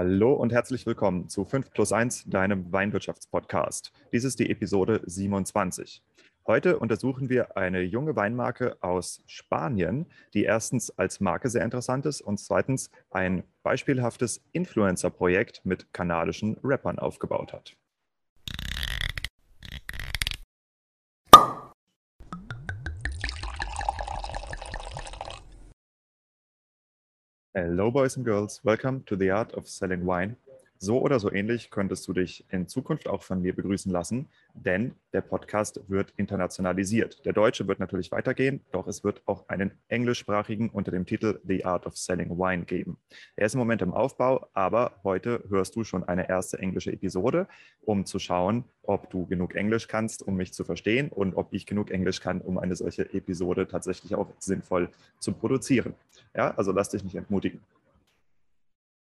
Hallo und herzlich willkommen zu 5 plus 1, deinem Weinwirtschaftspodcast. Dies ist die Episode 27. Heute untersuchen wir eine junge Weinmarke aus Spanien, die erstens als Marke sehr interessant ist und zweitens ein beispielhaftes Influencer-Projekt mit kanadischen Rappern aufgebaut hat. Hello, boys and girls. Welcome to the Art of Selling Wine. So oder so ähnlich könntest du dich in Zukunft auch von mir begrüßen lassen, denn der Podcast wird internationalisiert. Der deutsche wird natürlich weitergehen, doch es wird auch einen englischsprachigen unter dem Titel The Art of Selling Wine geben. Er ist im Moment im Aufbau, aber heute hörst du schon eine erste englische Episode, um zu schauen, ob du genug Englisch kannst, um mich zu verstehen und ob ich genug Englisch kann, um eine solche Episode tatsächlich auch sinnvoll zu produzieren. Ja, also lass dich nicht entmutigen.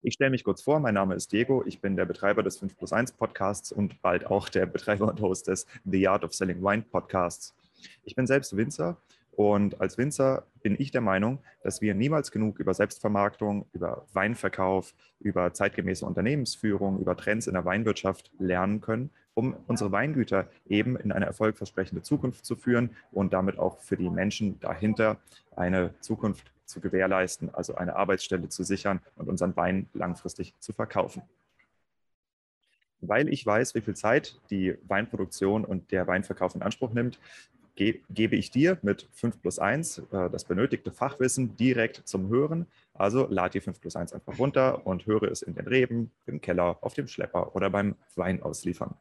Ich stelle mich kurz vor, mein Name ist Diego, ich bin der Betreiber des 5 plus 1 Podcasts und bald auch der Betreiber und Host des The Art of Selling Wine Podcasts. Ich bin selbst Winzer und als Winzer bin ich der Meinung, dass wir niemals genug über Selbstvermarktung, über Weinverkauf, über zeitgemäße Unternehmensführung, über Trends in der Weinwirtschaft lernen können, um unsere Weingüter eben in eine erfolgversprechende Zukunft zu führen und damit auch für die Menschen dahinter eine Zukunft zu gewährleisten, also eine Arbeitsstelle zu sichern und unseren Wein langfristig zu verkaufen. Weil ich weiß, wie viel Zeit die Weinproduktion und der Weinverkauf in Anspruch nimmt, gebe ich dir mit 5 plus 1 äh, das benötigte Fachwissen direkt zum Hören. Also lad die 5 plus 1 einfach runter und höre es in den Reben, im Keller, auf dem Schlepper oder beim Wein ausliefern.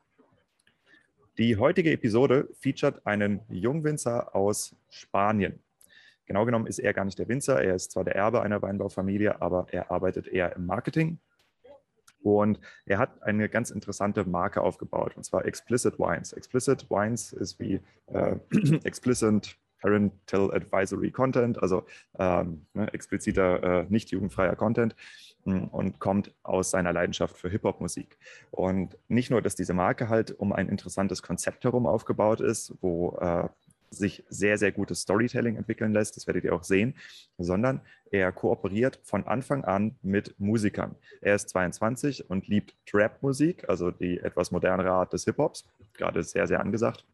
Die heutige Episode featuret einen Jungwinzer aus Spanien. Genau genommen ist er gar nicht der Winzer. Er ist zwar der Erbe einer Weinbaufamilie, aber er arbeitet eher im Marketing. Und er hat eine ganz interessante Marke aufgebaut, und zwar Explicit Wines. Explicit Wines ist wie äh, Explicit Parental Advisory Content, also ähm, ne, expliziter, äh, nicht jugendfreier Content hm, und kommt aus seiner Leidenschaft für Hip-Hop-Musik. Und nicht nur, dass diese Marke halt um ein interessantes Konzept herum aufgebaut ist, wo äh, sich sehr, sehr gutes Storytelling entwickeln lässt, das werdet ihr auch sehen, sondern er kooperiert von Anfang an mit Musikern. Er ist 22 und liebt Trap-Musik, also die etwas modernere Art des Hip-Hops, gerade sehr, sehr angesagt,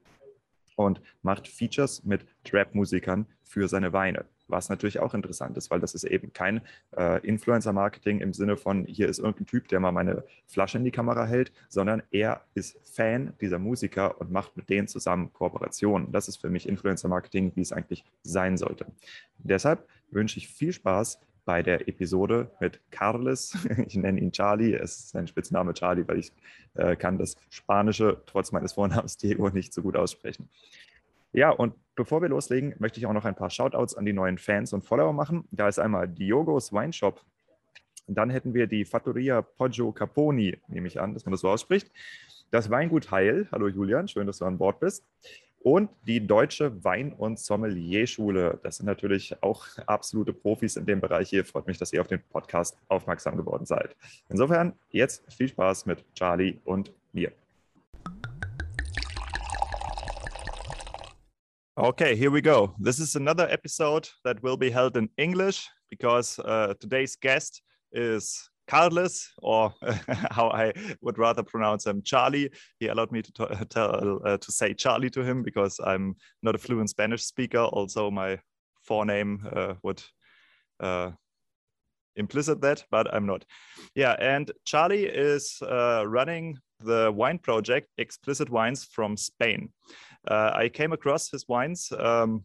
und macht Features mit Trap-Musikern für seine Weine was natürlich auch interessant ist, weil das ist eben kein äh, Influencer-Marketing im Sinne von, hier ist irgendein Typ, der mal meine Flasche in die Kamera hält, sondern er ist Fan dieser Musiker und macht mit denen zusammen Kooperationen. Das ist für mich Influencer-Marketing, wie es eigentlich sein sollte. Deshalb wünsche ich viel Spaß bei der Episode mit Carles. Ich nenne ihn Charlie. Es ist sein Spitzname Charlie, weil ich äh, kann das Spanische trotz meines Vornamens Diego nicht so gut aussprechen. Ja, und bevor wir loslegen, möchte ich auch noch ein paar Shoutouts an die neuen Fans und Follower machen. Da ist einmal Diogos Wine Shop. Dann hätten wir die Fattoria Poggio Caponi, nehme ich an, dass man das so ausspricht. Das Weingut Heil. Hallo Julian, schön, dass du an Bord bist. Und die Deutsche Wein- und Sommelierschule. Das sind natürlich auch absolute Profis in dem Bereich hier. Freut mich, dass ihr auf den Podcast aufmerksam geworden seid. Insofern jetzt viel Spaß mit Charlie und mir. Okay, here we go. This is another episode that will be held in English because uh, today's guest is Carlos, or how I would rather pronounce him, Charlie. He allowed me to tell uh, to say Charlie to him because I'm not a fluent Spanish speaker. Also, my forename uh, would uh, implicit that, but I'm not. Yeah, and Charlie is uh, running the wine project Explicit Wines from Spain. Uh, I came across his wines um,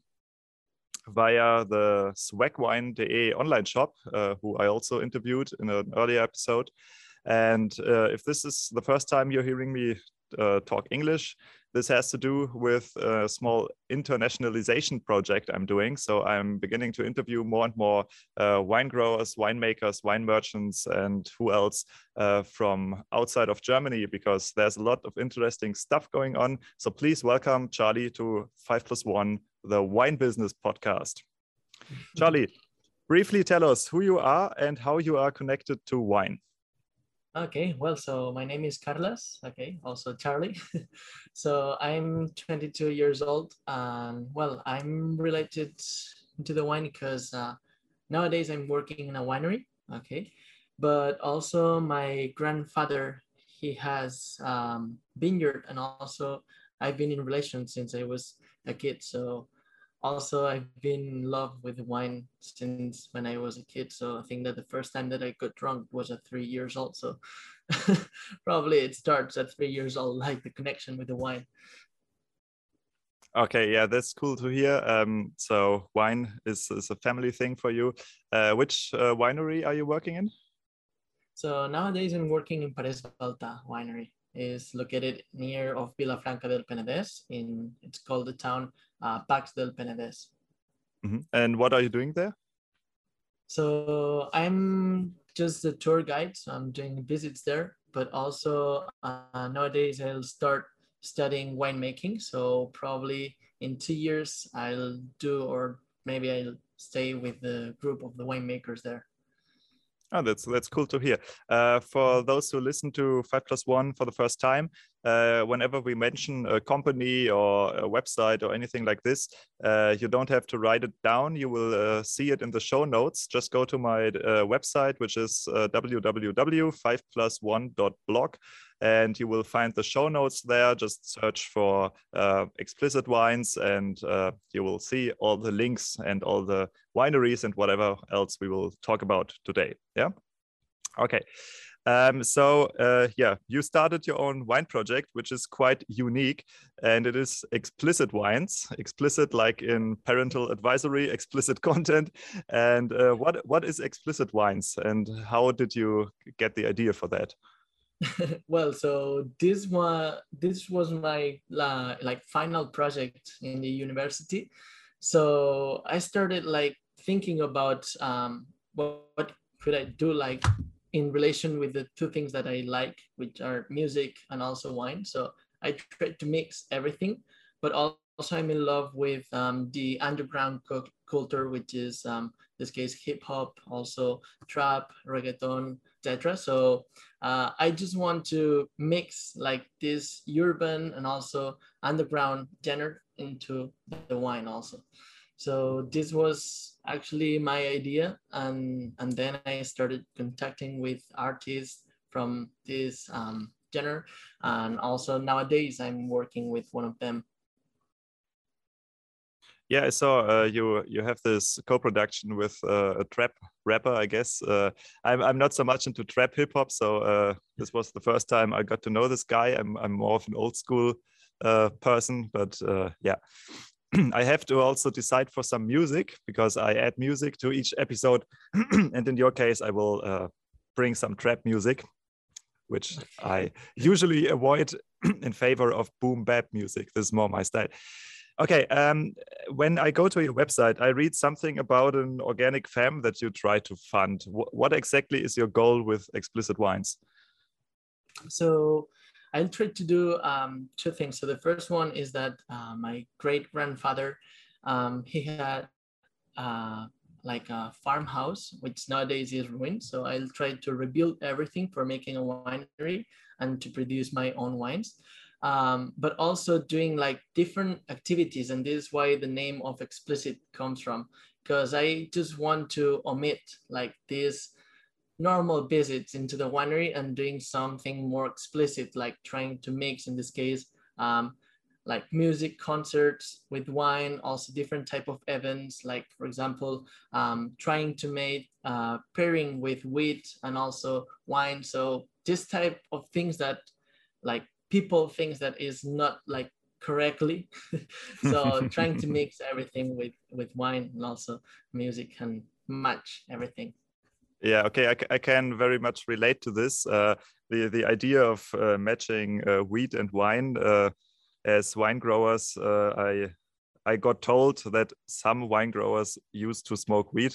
via the swagwine.de online shop, uh, who I also interviewed in an earlier episode. And uh, if this is the first time you're hearing me uh, talk English, this has to do with a small internationalization project I'm doing. So I'm beginning to interview more and more uh, wine growers, winemakers, wine merchants, and who else uh, from outside of Germany because there's a lot of interesting stuff going on. So please welcome Charlie to 5 plus 1, the wine business podcast. Charlie, briefly tell us who you are and how you are connected to wine. Okay, well, so my name is Carlos, okay, also Charlie. so I'm 22 years old and well, I'm related to the wine because uh, nowadays I'm working in a winery, okay, but also my grandfather, he has um, vineyard and also I've been in relation since I was a kid. So also I've been in love with wine since when I was a kid. So I think that the first time that I got drunk was at three years old. So probably it starts at three years old, like the connection with the wine. Okay, yeah, that's cool to hear. Um, so wine is, is a family thing for you. Uh, which uh, winery are you working in? So nowadays I'm working in Parés Baltà winery. Is located near of Vilafranca del Penedès. In it's called the town uh, Pacs del Penedès. Mm -hmm. And what are you doing there? So I'm just a tour guide. So I'm doing visits there, but also uh, nowadays I'll start studying winemaking. So probably in two years I'll do, or maybe I'll stay with the group of the winemakers there. Oh, that's that's cool to hear. Uh, for those who listen to Five Plus One for the first time, uh, whenever we mention a company or a website or anything like this, uh, you don't have to write it down. You will uh, see it in the show notes. Just go to my uh, website, which is uh, www.5plus1.blog, and you will find the show notes there. Just search for uh, explicit wines and uh, you will see all the links and all the wineries and whatever else we will talk about today. Yeah. Okay. Um, so uh, yeah, you started your own wine project, which is quite unique, and it is explicit wines, explicit like in parental advisory, explicit content. And uh, what what is explicit wines, and how did you get the idea for that? well, so this one, this was my uh, like final project in the university. So I started like thinking about um, what, what could I do like in relation with the two things that I like, which are music and also wine. So I try to mix everything, but also I'm in love with um, the underground culture, which is um, this case hip hop, also trap, reggaeton, etc. So uh, I just want to mix like this urban and also underground genre into the wine also. So this was actually my idea, and and then I started contacting with artists from this um, genre, and also nowadays I'm working with one of them yeah, I saw uh, you you have this co-production with uh, a trap rapper, I guess. Uh, I'm I'm not so much into trap hip hop, so uh, this was the first time I got to know this guy. I'm I'm more of an old school uh, person, but uh, yeah. I have to also decide for some music because I add music to each episode, and in your case, I will bring some trap music, which I usually avoid in favor of boom bap music. This is more my style. Okay, um, when I go to your website, I read something about an organic farm that you try to fund. W what exactly is your goal with Explicit Wines? So I tried to do um, two things. So the first one is that uh, my great grandfather, um, he had uh, like a farmhouse, which nowadays is ruined. So I'll try to rebuild everything for making a winery and to produce my own wines um, but also doing like different activities. And this is why the name of explicit comes from, because I just want to omit like these normal visits into the winery and doing something more explicit, like trying to mix, in this case, um, like music concerts with wine, also different type of events, like for example, um, trying to make uh, pairing with wheat and also wine. So this type of things that like people think that is not like correctly so trying to mix everything with with wine and also music can match everything yeah okay i, I can very much relate to this. Uh, the the idea of uh, matching uh, wheat and wine uh, as wine growers uh, i i got told that some wine growers used to smoke weed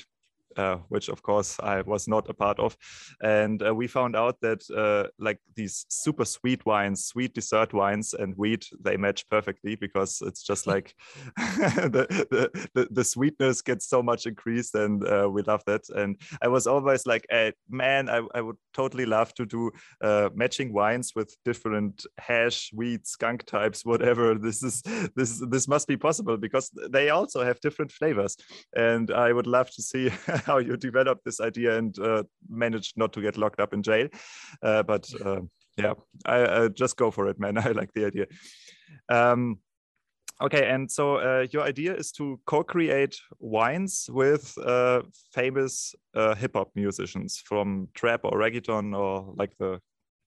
uh, which of course I was not a part of. And uh, we found out that uh, like these super sweet wines, sweet dessert wines and wheat, they match perfectly because it's just like the, the, the, the, sweetness gets so much increased and uh, we love that. And I was always like, hey, man, I, I would totally love to do uh, matching wines with different hash, wheat, skunk types, whatever. This is this this must be possible because they also have different flavors. And I would love to see how you developed this idea and uh, managed not to get locked up in jail. Uh, but uh, yeah, I, I, just go for it, man. I like the idea. Um, okay, and so uh, your idea is to co-create wines with uh, famous uh, hip hop musicians from trap or reggaeton or like the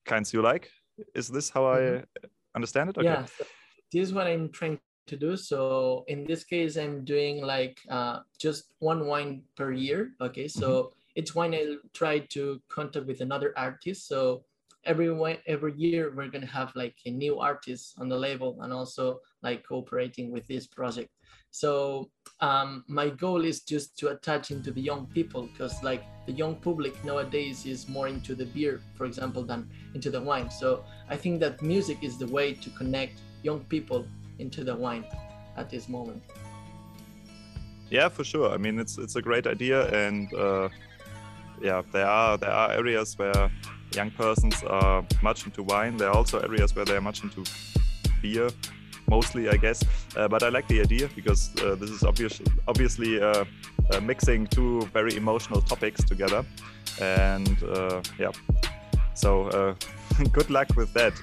kinds you like. Is this how mm -hmm. I mm-hmm. understand it? Okay. Yeah, so this is what I'm trying to do. So in this case, I'm doing like uh, just one wine per year. Okay, so mm-hmm. each wine I try to contact with another artist. So every wine, every year we're gonna have like a new artist on the label and also like cooperating with this project. So um, my goal is just to attach into the young people because like the young public nowadays is more into the beer, for example, than into the wine. So I think that music is the way to connect young people into the wine at this moment. Yeah, for sure. I mean, it's it's a great idea, and uh, yeah, there are there are areas where young persons are much into wine. There are also areas where they are much into beer, mostly, I guess. Uh, but I like the idea because uh, this is obvious, obviously uh, uh mixing two very emotional topics together, and uh, yeah. So uh, good luck with that.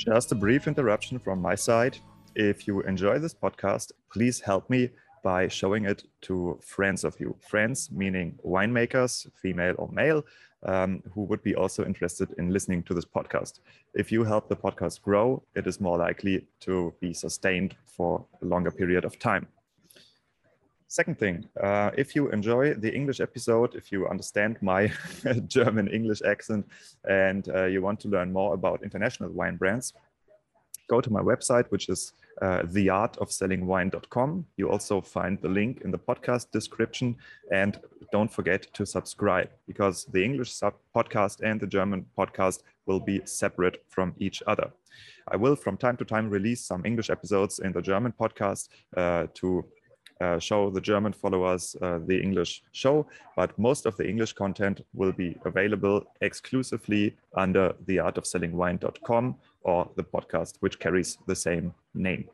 Just a brief interruption from my side. If you enjoy this podcast, please help me by showing it to friends of you. Friends meaning winemakers, female or male, um, who would be also interested in listening to this podcast. If you help the podcast grow, it is more likely to be sustained for a longer period of time. Second thing, uh, if you enjoy the English episode, if you understand my German English accent, and uh, you want to learn more about international wine brands, go to my website, which is uh, theartofsellingwine.com. You also find the link in the podcast description. And don't forget to subscribe because the English podcast and the German podcast will be separate from each other. I will from time to time release some English episodes in the German podcast uh, to show the German followers uh, the English show, but most of the English content will be available exclusively under theartofsellingwine.com or the podcast, which carries the same name.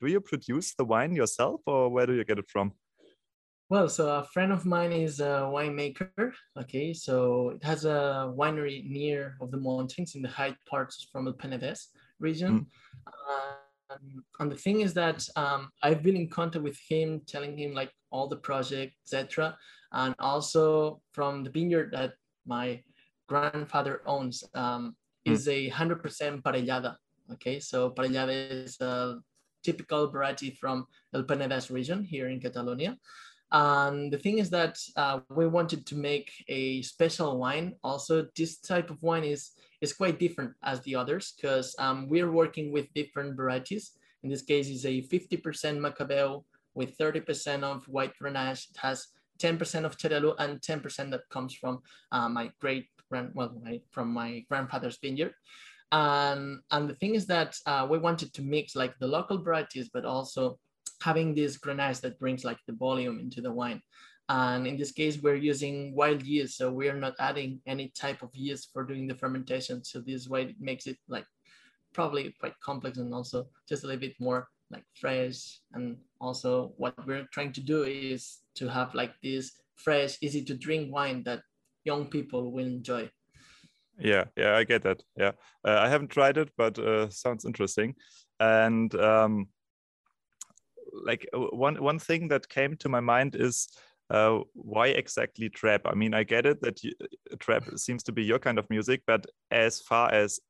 Do you produce the wine yourself or where do you get it from? Well, so a friend of mine is a winemaker. Okay, so it has a winery near of the mountains in the high parts from the Penedès region. Mm. Uh, um, and the thing is that um, I've been in contact with him, telling him like all the project, etc. And also from the vineyard that my grandfather owns um, mm. is a hundred percent parellada. Okay, so parellada is a typical variety from El Penedès region here in Catalonia. And the thing is that uh, we wanted to make a special wine. Also, this type of wine is is quite different as the others because um, we're working with different varieties In this case, it's a 50% Macabeo with 30% of white Grenache. It has 10% of Xarel·lo and 10% that comes from uh, my great grand, well, my, from my grandfather's vineyard. And, and the thing is that uh, we wanted to mix like the local varieties, but also having this Grenache that brings like the volume into the wine. And in this case, we're using wild yeast. So we are not adding any type of yeast for doing the fermentation. So this way it makes it like probably quite complex and also just a little bit more like fresh. And also what we're trying to do is to have like this fresh, easy to drink wine that young people will enjoy. Yeah, yeah, I get that. Yeah, uh, I haven't tried it, but uh, sounds interesting. And um, like one one thing that came to my mind is uh, why exactly trap? I mean, I get it that you, trap seems to be your kind of music, but as far as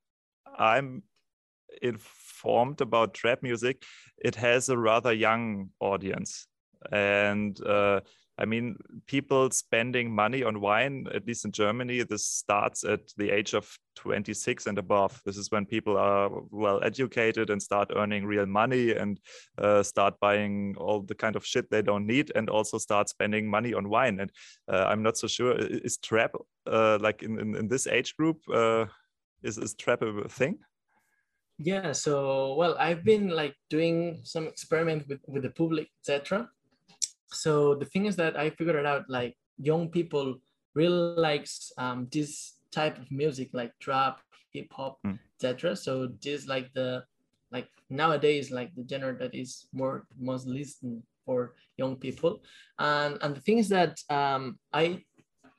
I'm informed about trap music, it has a rather young audience, and uh, I mean, people spending money on wine, at least in Germany, this starts at the age of 26 and above. This is when people are well educated and start earning real money and uh, start buying all the kind of shit they don't need and also start spending money on wine. And uh, I'm not so sure, is trap uh, like in, in, in, this age group, uh, is, is trap a thing? Yeah, so well, I've been like doing some experiment with, with the public, etc so the thing is that I figured it out like young people really likes um, this type of music like trap, hip hop, mm. etc. So this like the like nowadays like the genre that is more most listened for young people. And and the thing is that um, I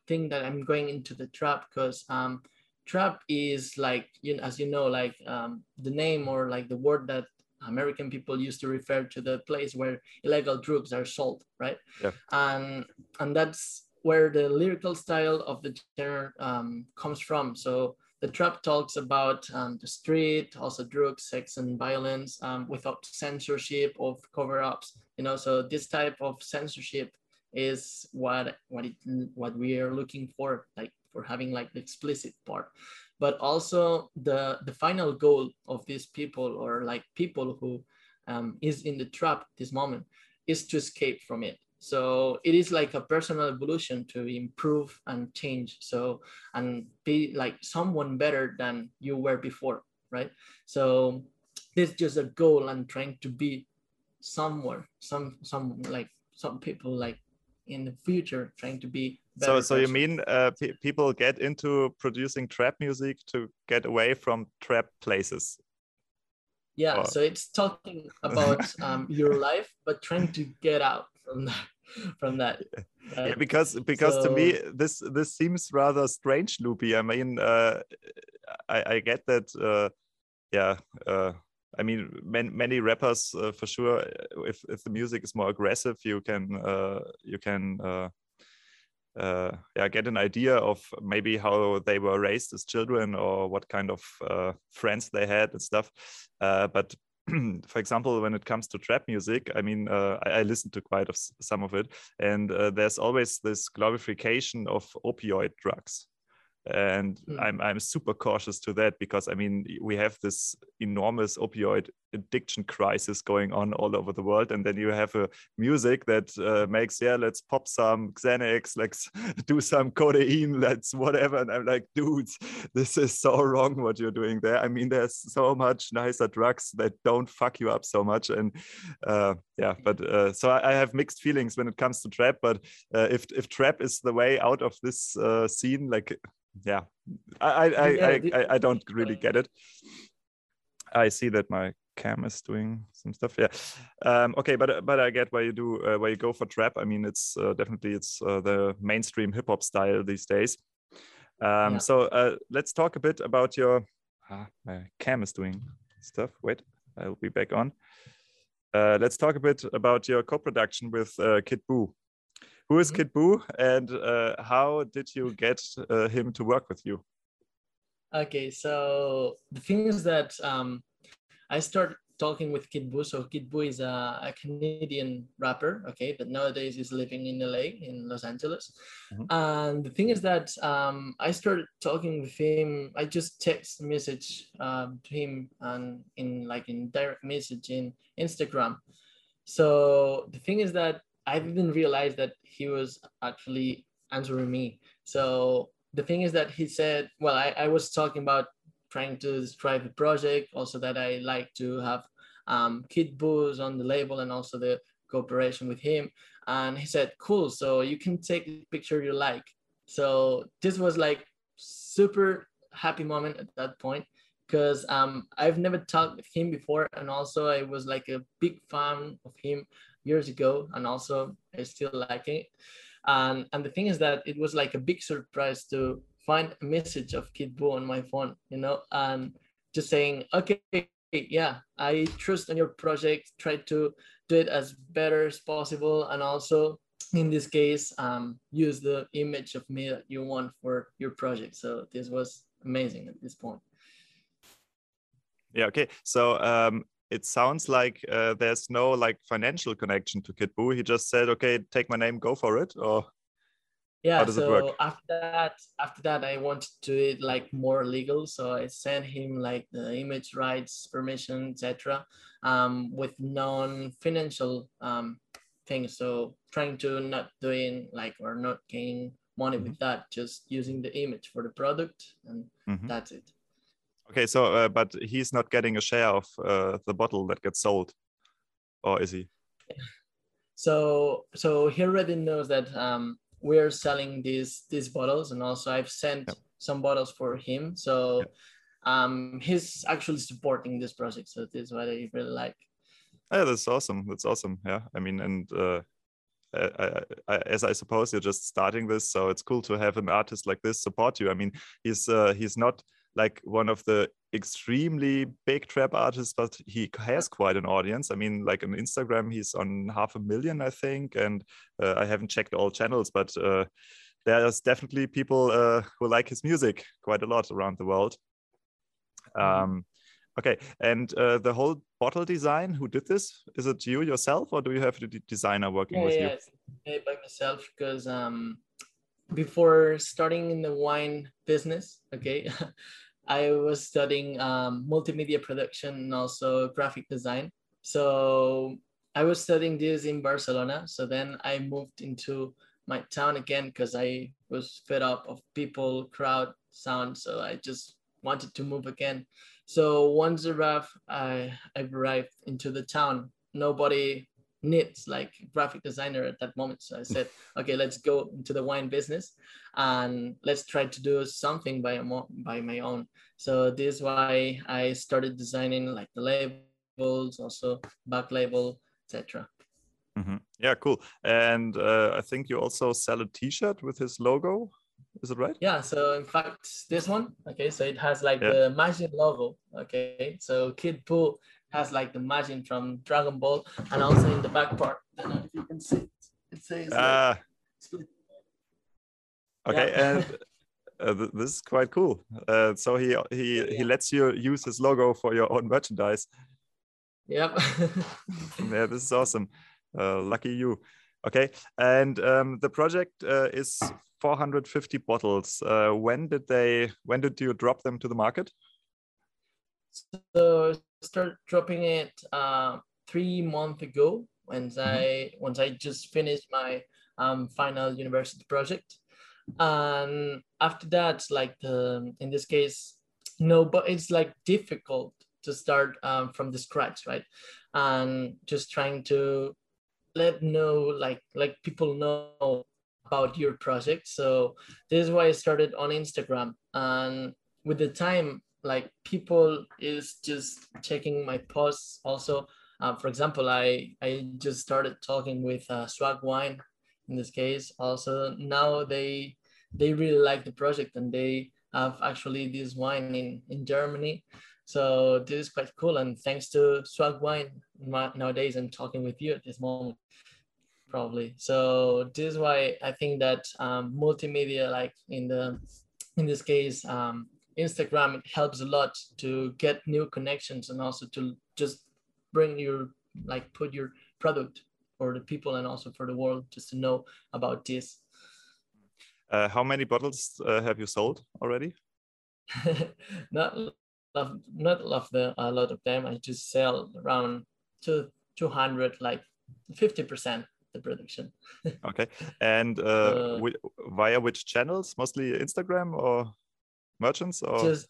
think that I'm going into the trap because um, trap is like you know, as you know like um, the name or like the word that American people used to refer to the place where illegal drugs are sold, right? Yeah. And and that's where the lyrical style of the genre um, comes from. So the trap talks about um, the street, also drugs, sex, and violence um, without censorship of cover-ups. You know, so this type of censorship is what what it what we are looking for, like for having like the explicit part but also the the final goal of these people or like people who um, is in the trap this moment is to escape from it. So it is like a personal evolution to improve and change. So and be like someone better than you were before right? So this is just a goal and trying to be somewhere some some like some people like in the future trying to be so so you mean uh, pe people get into producing trap music to get away from trap places? Yeah or... so it's talking about um, your life but trying to get out from that from that right? yeah because because so... to me this this seems rather strange loopy i mean uh, I, I get that uh, yeah uh, I mean, man, many rappers uh, for sure. If if the music is more aggressive, you can uh, you can uh, uh, yeah, get an idea of maybe how they were raised as children or what kind of uh, friends they had and stuff. Uh, but for example, when it comes to trap music, I mean, uh, I, I listen to quite of some of it, and uh, there's always this glorification of opioid drugs and mm. I'm I'm super cautious to that because I mean we have this enormous opioid addiction crisis going on all over the world, and then you have a music that uh, makes yeah let's pop some Xanax, let's do some codeine, let's whatever, and I'm like dudes, this is so wrong what you're doing there. I mean there's so much nicer drugs that don't fuck you up so much, and uh, yeah, but uh, so I, I, have mixed feelings when it comes to trap, but uh, if if trap is the way out of this uh, scene, like yeah, I I, yeah, I, I, I don't really get it. I see that my cam is doing some stuff. Yeah. Um, okay, but but I get why you do uh, why you go for trap. I mean, it's uh, definitely it's uh, the mainstream hip hop style these days. Um, yeah. So uh, let's talk a bit about your. Ah, my cam is doing stuff. Wait, I'll be back on. Uh, let's talk a bit about your co-production with uh, Kid Buu. Who is mm-hmm. Kid Buu, and uh, how did you get uh, him to work with you? Okay, so the thing is that um, I started talking with Kid Buu. So Kid Buu is a, a, Canadian rapper, okay, but nowadays he's living in LA, in Los Angeles. Mm-hmm. And the thing is that um, I started talking with him. I just text message um, to him and in like in direct message in Instagram. So the thing is that I didn't realize that he was actually answering me. So the thing is that he said, well, I, I was talking about trying to describe the project, also that I like to have um, Kid Buu's on the label and also the cooperation with him. And he said, cool, so you can take the picture you like. So this was like super happy moment at that point because um, I've never talked with him before. And also I was like a big fan of him years ago. And also I still like it. And, and the thing is that it was like a big surprise to find a message of Kid Buu on my phone, you know, and just saying, okay, yeah, I trust on your project, try to do it as better as possible. And also in this case, um, use the image of me that you want for your project. So this was amazing at this point. Yeah, okay. So um, it sounds like uh, there's no like financial connection to Kid Buu. He just said, okay, take my name, go for it, or yeah so after that after that i wanted to do it like more legal. So i sent him like the image rights permission etc um, with non-financial um, things. So trying to not doing like or not gaining money mm-hmm. with that just using the image for the product and mm-hmm. that's it. Okay so uh, but he's not getting a share of uh, the bottle that gets sold or is he? So so he already knows that um, we're selling these these bottles and also i've sent some bottles for him. So um he's actually supporting this project so this is what i really like. Yeah that's awesome. That's awesome. Yeah i mean and uh I, I, as I suppose you're just starting this, so it's cool to have an artist like this support you. I mean, he's uh, he's not like one of the extremely big trap artists, but he has quite an audience. I mean, like on Instagram, he's on half a million, I think, and uh, I haven't checked all channels, but uh, there's definitely people uh, who like his music quite a lot around the world. Mm-hmm. Um, okay, and uh, the whole bottle design, who did this? Is it you yourself, or do you have the designer working yeah, with yeah, you? Yeah, by myself because um, before starting in the wine business, okay. I was studying um, multimedia production and also graphic design. So I was studying this in Barcelona. So then I moved into my town again because I was fed up of people, crowd, sound. So I just wanted to move again. So once arrived, I, I arrived into the town. Nobody needs like graphic designer at that moment. So I said, okay, let's go into the wine business and let's try to do something by, by my own. So this is why I started designing like the labels, also back label, etc. Mm-hmm. Yeah, cool. And uh, I think you also sell a T-shirt with his logo. Is it right? Yeah. So in fact, this one, okay, so it has like yeah. the magic logo. Okay, so Kid Buu has like the Majin from Dragon Ball, and also in the back part, I don't know if you can see it, it says. Ah. Like, okay, yeah. and uh, th this is quite cool. Uh, so he he yeah. he lets you use his logo for your own merchandise. Yep. yeah, this is awesome. Uh, lucky you. Okay, and um, the project uh, is 450 bottles. Uh, when did they? When did you drop them to the market? So start dropping it uh, three months ago. Once mm -hmm. I once I just finished my um, final university project and after that like the in this case no but it's like difficult to start um, from the scratch right and just trying to let know like like people know about your project so this is why i started on instagram and with the time like people is just checking my posts also uh, for example i i just started talking with uh, swag wine in this case also now they they really like the project and they have actually this wine in, in Germany. So this is quite cool. And thanks to Swag Wine nowadays, I'm talking with you at this moment, probably. So this is why I think that um, multimedia, like in the, in this case, um, Instagram, it helps a lot to get new connections and also to just bring your like put your product for the people and also for the world just to know about this. Uh, how many bottles uh, have you sold already? not love, not love the a lot of them. I just sell around two two hundred, like fifty percent the production. okay, and uh, uh via which channels? Mostly Instagram or merchants or just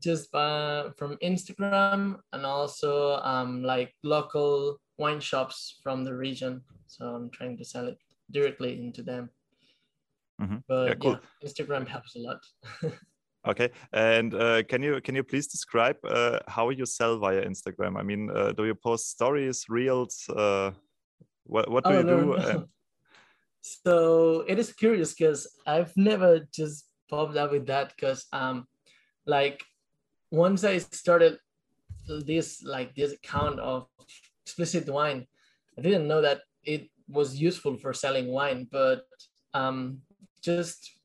just uh, from Instagram and also um, like local wine shops from the region. So I'm trying to sell it directly into them. Mm-hmm. But yeah, cool. yeah, Instagram helps a lot. okay, and uh, can you can you please describe uh, how you sell via Instagram? I mean, uh, do you post stories, reels? Uh, what what do oh, you no, do? No. So it is curious because I've never just up with that because um, like once I started this like this account of explicit wine, I didn't know that it was useful for selling wine, but um, just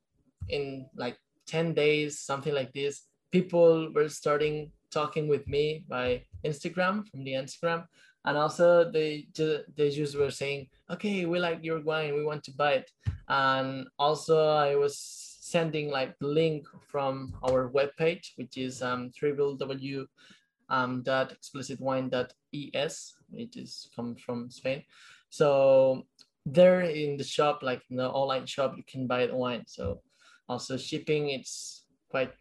in like 10 days, something like this, people were starting talking with me by Instagram from the Instagram. And also they just they just were saying, okay, we like your wine, we want to buy it. And also I was sending like the link from our webpage, which is um, www um, dot explicitwine.es, which is comes from Spain. So there in the shop, like in the online shop, you can buy the wine. So also shipping, it's quite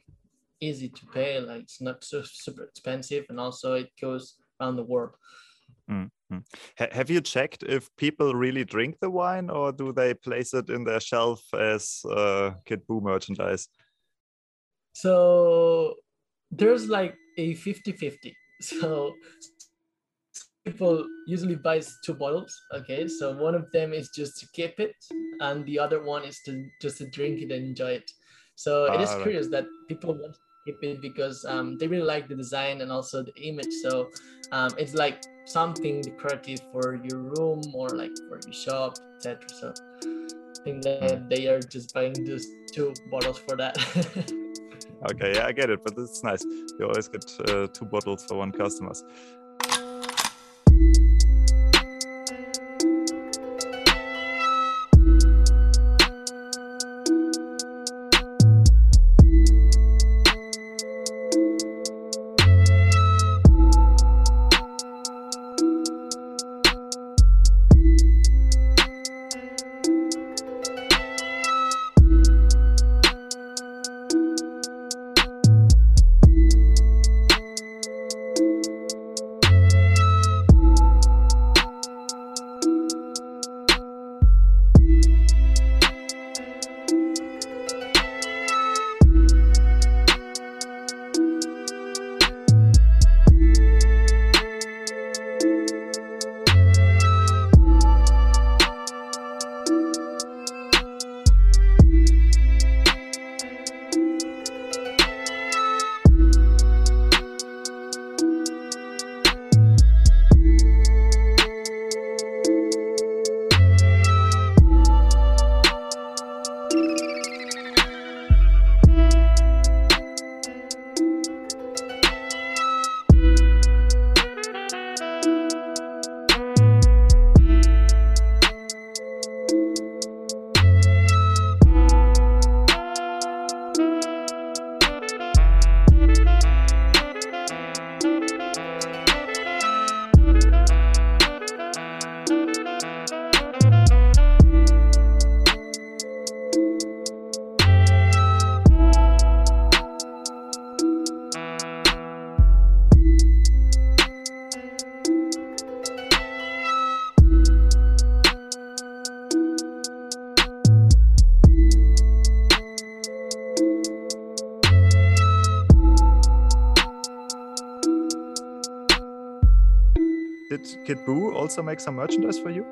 easy to pay. Like it's not so super expensive, and also it goes around the world. Mm -hmm. have you checked if people really drink the wine, or do they place it in their shelf as uh, Kid Buu merchandise? So there's like a 50-50. So people usually buys two bottles. Okay, so one of them is just to keep it, and the other one is to just to drink it and enjoy it. So it is curious that people want to keep it because um, they really like the design and also the image. So um, it's like something decorative for your room or like for your shop, etc. So I think that they are just buying just two bottles for that. okay, yeah, I get it, but it's nice. You always get uh, two bottles for one customers. Also make some merchandise for you?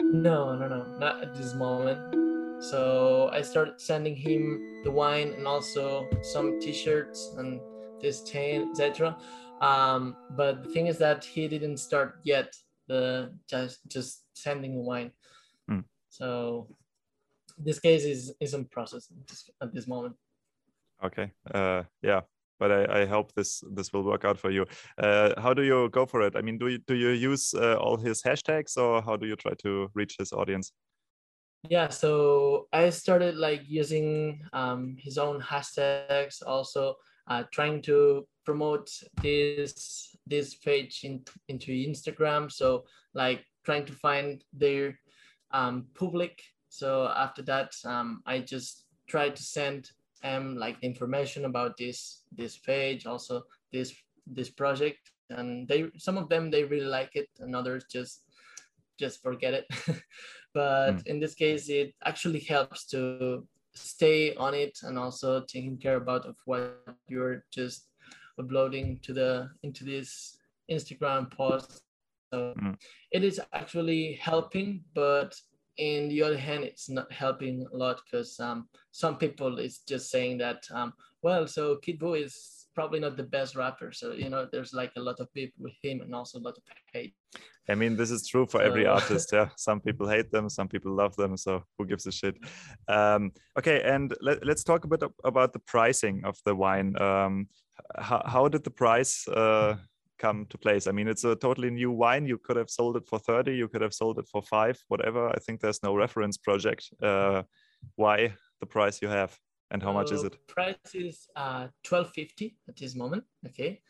No, no, no, not at this moment. So I started sending him the wine and also some T-shirts and this chain, etc. Um, but the thing is that he didn't start yet the just just sending the wine. Mm. So this case is is in process at this moment. Okay. Uh, yeah. But I, I, hope this this will work out for you. Uh, how do you go for it? I mean, do you do you use uh, all his hashtags, or how do you try to reach his audience? Yeah, so I started like using um, his own hashtags, also uh, trying to promote this this page in, into Instagram. So like trying to find their um, public. So after that, um, I just tried to send um like information about this this page also this this project and they some of them they really like it and others just just forget it but mm. in this case it actually helps to stay on it and also taking care about of what you're just uploading to the into this instagram post so mm. it is actually helping but in the other hand, it's not helping a lot because um, some people is just saying that, um, well, so Kid Buu is probably not the best rapper. So, you know, there's like a lot of people with him and also a lot of hate. I mean, this is true for so... every artist. Yeah. Some people hate them, some people love them. So who gives a shit? Um, okay. And let, us talk a bit about the pricing of the wine. Um, how, how did the price uh, come to place. I mean, it's a totally new wine. You could have sold it for 30, you could have sold it for five, whatever. I think there's no reference project. Uh, why the price you have and how much is it? Price is uh, 1250 at this moment. Okay.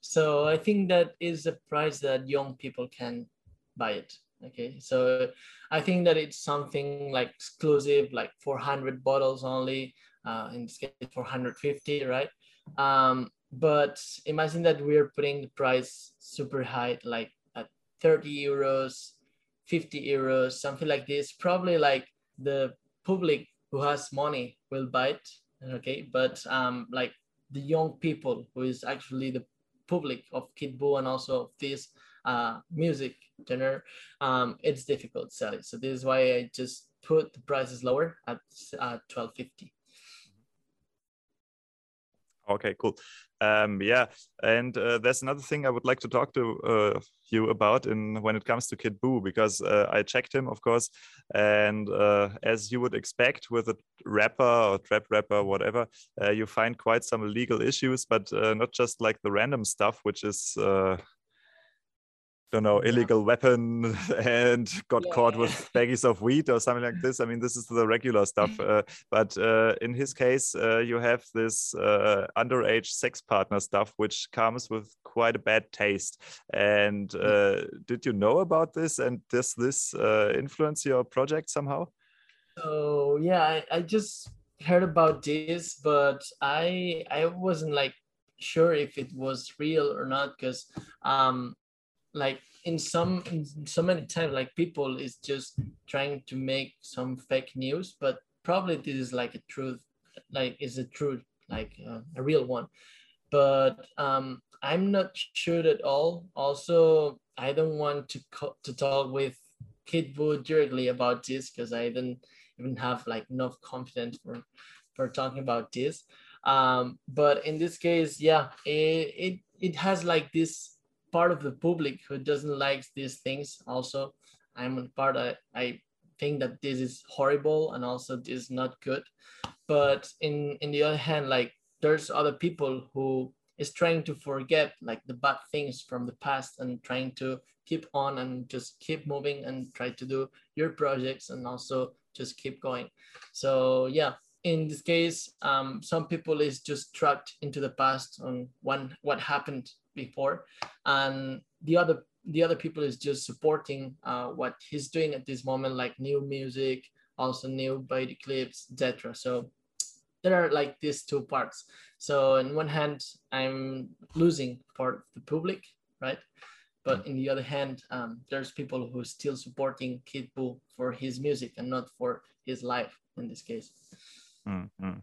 So I think that is a price that young people can buy it. Okay. So I think that it's something like exclusive, like 400 bottles only, uh, in this case, 450, right? Um, but imagine that we're putting the price super high like at 30 euros 50 euros something like this probably like the public who has money will buy it okay but um like the young people who is actually the public of Kid Buu and also of this uh, music genre, um, it's difficult to sell it. So this is why I just put the prices lower at uh, 1250. Okay, cool. Um, yeah, and uh, there's another thing I would like to talk to uh, you about in when it comes to Kid Buu because uh, I checked him, of course, and uh, as you would expect with a rapper or trap rapper, whatever, uh, you find quite some legal issues, but uh, not just like the random stuff, which is don't know illegal yeah. weapon and got yeah. caught with baggies of weed or something like this i mean this is the regular stuff uh, but uh, in his case uh, you have this uh, underage sex partner stuff which comes with quite a bad taste and mm. uh, did you know about this and does this uh, influence your project somehow oh yeah I, I just heard about this but i i wasn't like sure if it was real or not because um like in some in so many times like people is just trying to make some fake news but probably this is like a truth like is a truth like uh, a real one. But um i'm not sure at all. Also i don't want to co- to talk with kid Buu directly about this because i don't even have like enough confidence for for talking about this. Um but in this case yeah it it, it has like this part of the public who doesn't like these things also. I'm a part of, i think that this is horrible and also this is not good. But in in the other hand like there's other people who is trying to forget like the bad things from the past and trying to keep on and just keep moving and try to do your projects and also just keep going. So yeah in this case um, some people is just trapped into the past on one what happened before. And the other the other people is just supporting uh, what he's doing at this moment like new music also new body clips etc so there are like these two parts. So on one hand i'm losing part of the public right? But in the other hand um, there's people who are still supporting kid Buu for his music and not for his life in this case. Mm -hmm.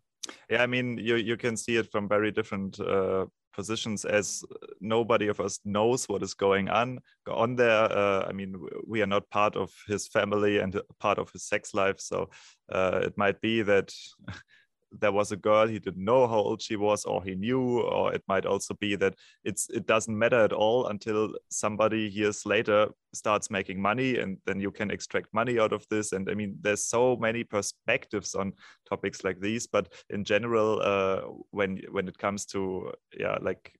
yeah i mean you you can see it from very different uh, positions as nobody of us knows what is going on on there. Uh, i mean we are not part of his family and part of his sex life so uh, it might be that there was a girl he didn't know how old she was or he knew or it might also be that it's it doesn't matter at all until somebody years later starts making money and then you can extract money out of this. And i mean there's so many perspectives on topics like these but in general uh, when when it comes to yeah like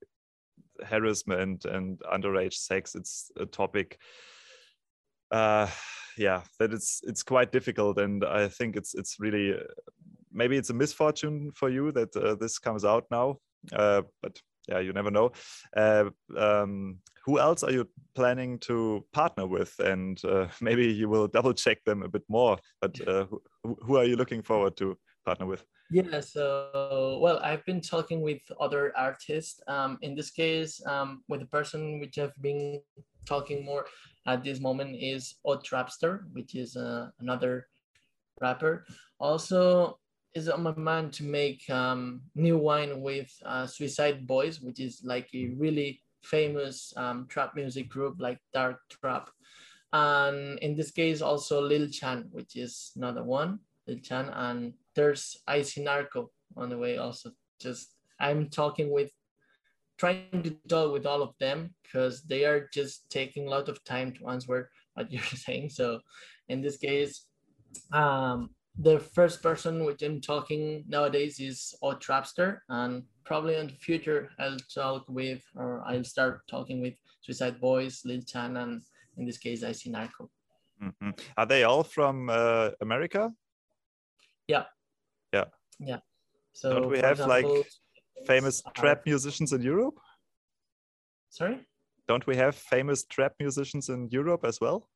harassment and underage sex it's a topic uh yeah that it's it's quite difficult. And i think it's it's really maybe it's a misfortune for you that uh, this comes out now uh, but yeah you never know. Uh, um, who else are you planning to partner with? And uh, maybe you will double check them a bit more but uh, who, who are you looking forward to partner with? Yeah so well i've been talking with other artists. Um, in this case um, with the person which i've been talking more at this moment is Odd Trapster, which is uh, another rapper. Also, is on my mind to make um, new wine with uh, Suicide Boys, which is like a really famous um, trap music group like Dark Trap. And in this case, also Lil Chan, which is another one, Lil Chan. And there's Icy Narco on the way also. Just I'm talking with trying to talk with all of them because they are just taking a lot of time to answer what you're saying. So in this case, um, the first person which I'm talking nowadays is Odd Trapster, and probably in the future I'll talk with or I'll start talking with Suicide Boys, Lil Chan, and in this case Icy Narco. Mm-hmm. Are they all from uh, America? Yeah. Yeah. Yeah. So don't we have example, like famous trap musicians in Europe? Sorry? Don't we have famous trap musicians in Europe as well?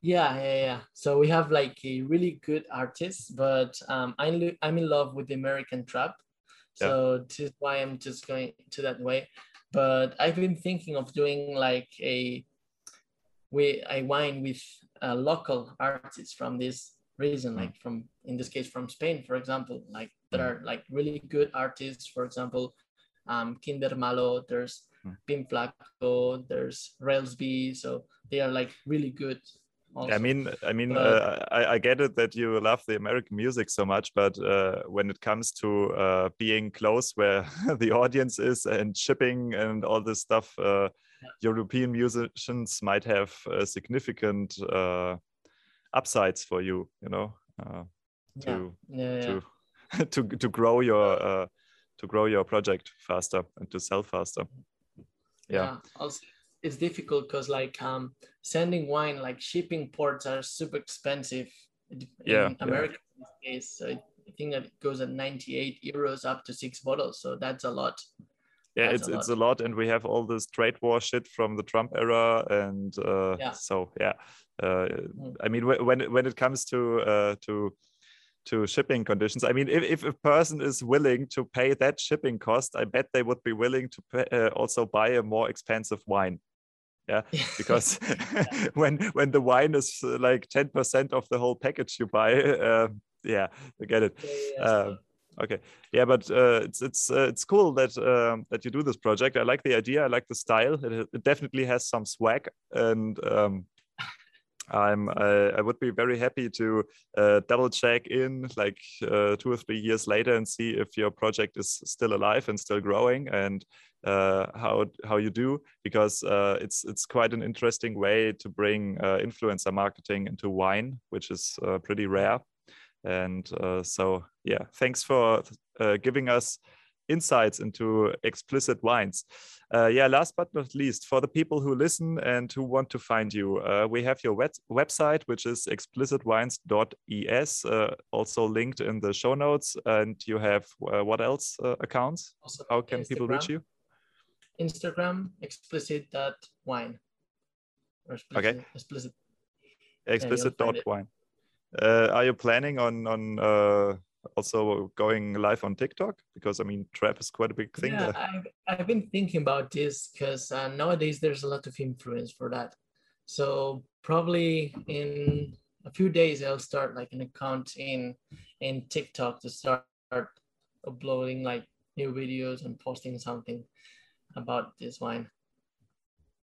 Yeah, yeah, yeah. So we have like a really good artist, but um, I'm I'm in love with the American trap. So yeah. this is why I'm just going to that way. But I've been thinking of doing like a we I wine with a local artists from this region, mm. like from in this case from Spain, for example. Like there mm. are like really good artists, for example, um, Kinder Malo, there's mm. Pimp Flaco, there's Rels B, so they are like really good. Also. I mean, I mean, but, uh, I, I, get it that you love the American music so much, but uh, when it comes to uh, being close where the audience is and shipping and all this stuff, uh, yeah. European musicians might have significant uh, upsides for you. You know, uh, to yeah. Yeah, to to to grow your uh, to grow your project faster and to sell faster. Yeah. yeah. Also, it's difficult because like um, sending wine, like shipping ports are super expensive in yeah, America yeah. case. So I think that it goes at 98 euros up to six bottles. So that's a lot. Yeah, that's it's a it's a lot, and we have all this trade war shit from the Trump era, and uh, yeah. so yeah. Uh, mm. I mean, when when it comes to uh, to to shipping conditions. I mean, if, if a person is willing to pay that shipping cost, I bet they would be willing to pay, uh, also buy a more expensive wine. Yeah, because when when the wine is uh, like ten percent of the whole package you buy, uh, yeah, I get it. Uh, okay, yeah, but uh, it's it's uh, it's cool that um, that you do this project. I like the idea. I like the style. It, it definitely has some swag, and um, I'm I, I, would be very happy to uh, double check in like uh, two or three years later and see if your project is still alive and still growing and uh, how how you do because uh, it's it's quite an interesting way to bring uh, influencer marketing into wine, which is uh, pretty rare. And so yeah, thanks for giving us insights into explicit wines. Uh, yeah, last but not least, for the people who listen and who want to find you, uh, we have your web website, which is explicitwines.es, uh, also linked in the show notes. And you have uh, what else uh, accounts? Also How can Instagram, people reach you? Instagram, explicit.wine. Explicit, okay. Explicit. Explicit.wine. Uh, are you planning on on also going live on TikTok? Because I mean, trap is quite a big thing. Yeah, I've, I've been thinking about this because uh, nowadays there's a lot of influence for that. So probably in a few days I'll start like an account in in TikTok to start uploading like new videos and posting something about this wine.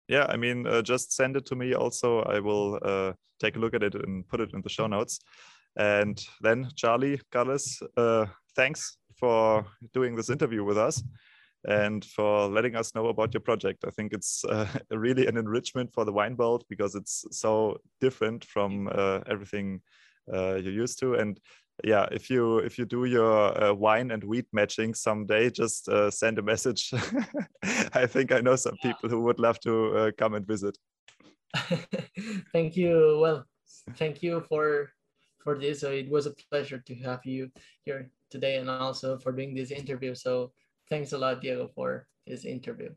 Yeah, I mean, uh, just send it to me. Also, I will uh, take a look at it and put it in the show notes. And then, Charlie, Carlos, uh, thanks for doing this interview with us and for letting us know about your project. I think it's uh, really an enrichment for the wine world because it's so different from uh, everything uh, you're used to. And yeah, if you if you do your uh, wine and wheat matching someday, just uh, send a message. I think I know some yeah. people who would love to uh, come and visit. thank you. Well, thank you for for this. So it was a pleasure to have you here today, and also for doing this interview. So thanks a lot, Diego, for this interview.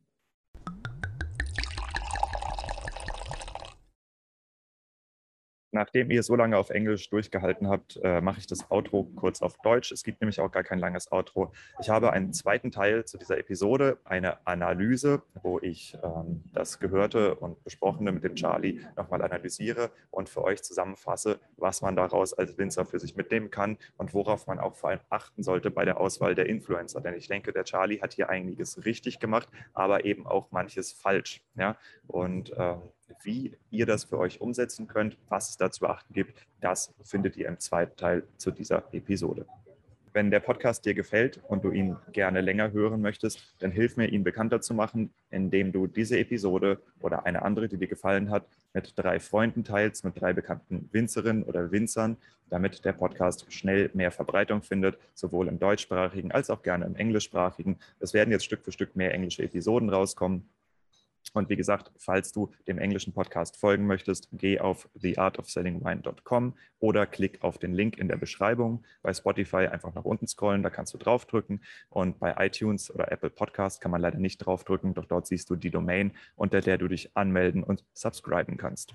Nachdem ihr so lange auf Englisch durchgehalten habt, äh, mache ich das Outro kurz auf Deutsch. Es gibt nämlich auch gar kein langes Outro. Ich habe einen zweiten Teil zu dieser Episode, eine Analyse, wo ich ähm, das Gehörte und Besprochene mit dem Charlie nochmal analysiere und für euch zusammenfasse, was man daraus als Winzer für sich mitnehmen kann und worauf man auch vor allem achten sollte bei der Auswahl der Influencer. Denn ich denke, der Charlie hat hier einiges richtig gemacht, aber eben auch manches falsch. Ja? Und ähm, wie ihr das für euch umsetzen könnt, was es da zu beachten gibt, das findet ihr im zweiten Teil zu dieser Episode. Wenn der Podcast dir gefällt und du ihn gerne länger hören möchtest, dann hilf mir, ihn bekannter zu machen, indem du diese Episode oder eine andere, die dir gefallen hat, mit drei Freunden teilst, mit drei bekannten Winzerinnen oder Winzern, damit der Podcast schnell mehr Verbreitung findet, sowohl im deutschsprachigen als auch gerne im englischsprachigen. Es werden jetzt Stück für Stück mehr englische Episoden rauskommen. Und wie gesagt, falls du dem englischen Podcast folgen möchtest, geh auf theartofsellingwine.com oder klick auf den Link in der Beschreibung. Bei Spotify einfach nach unten scrollen, da kannst du draufdrücken. Und bei iTunes oder Apple Podcast kann man leider nicht draufdrücken, doch dort siehst du die Domain, unter der du dich anmelden und subscriben kannst.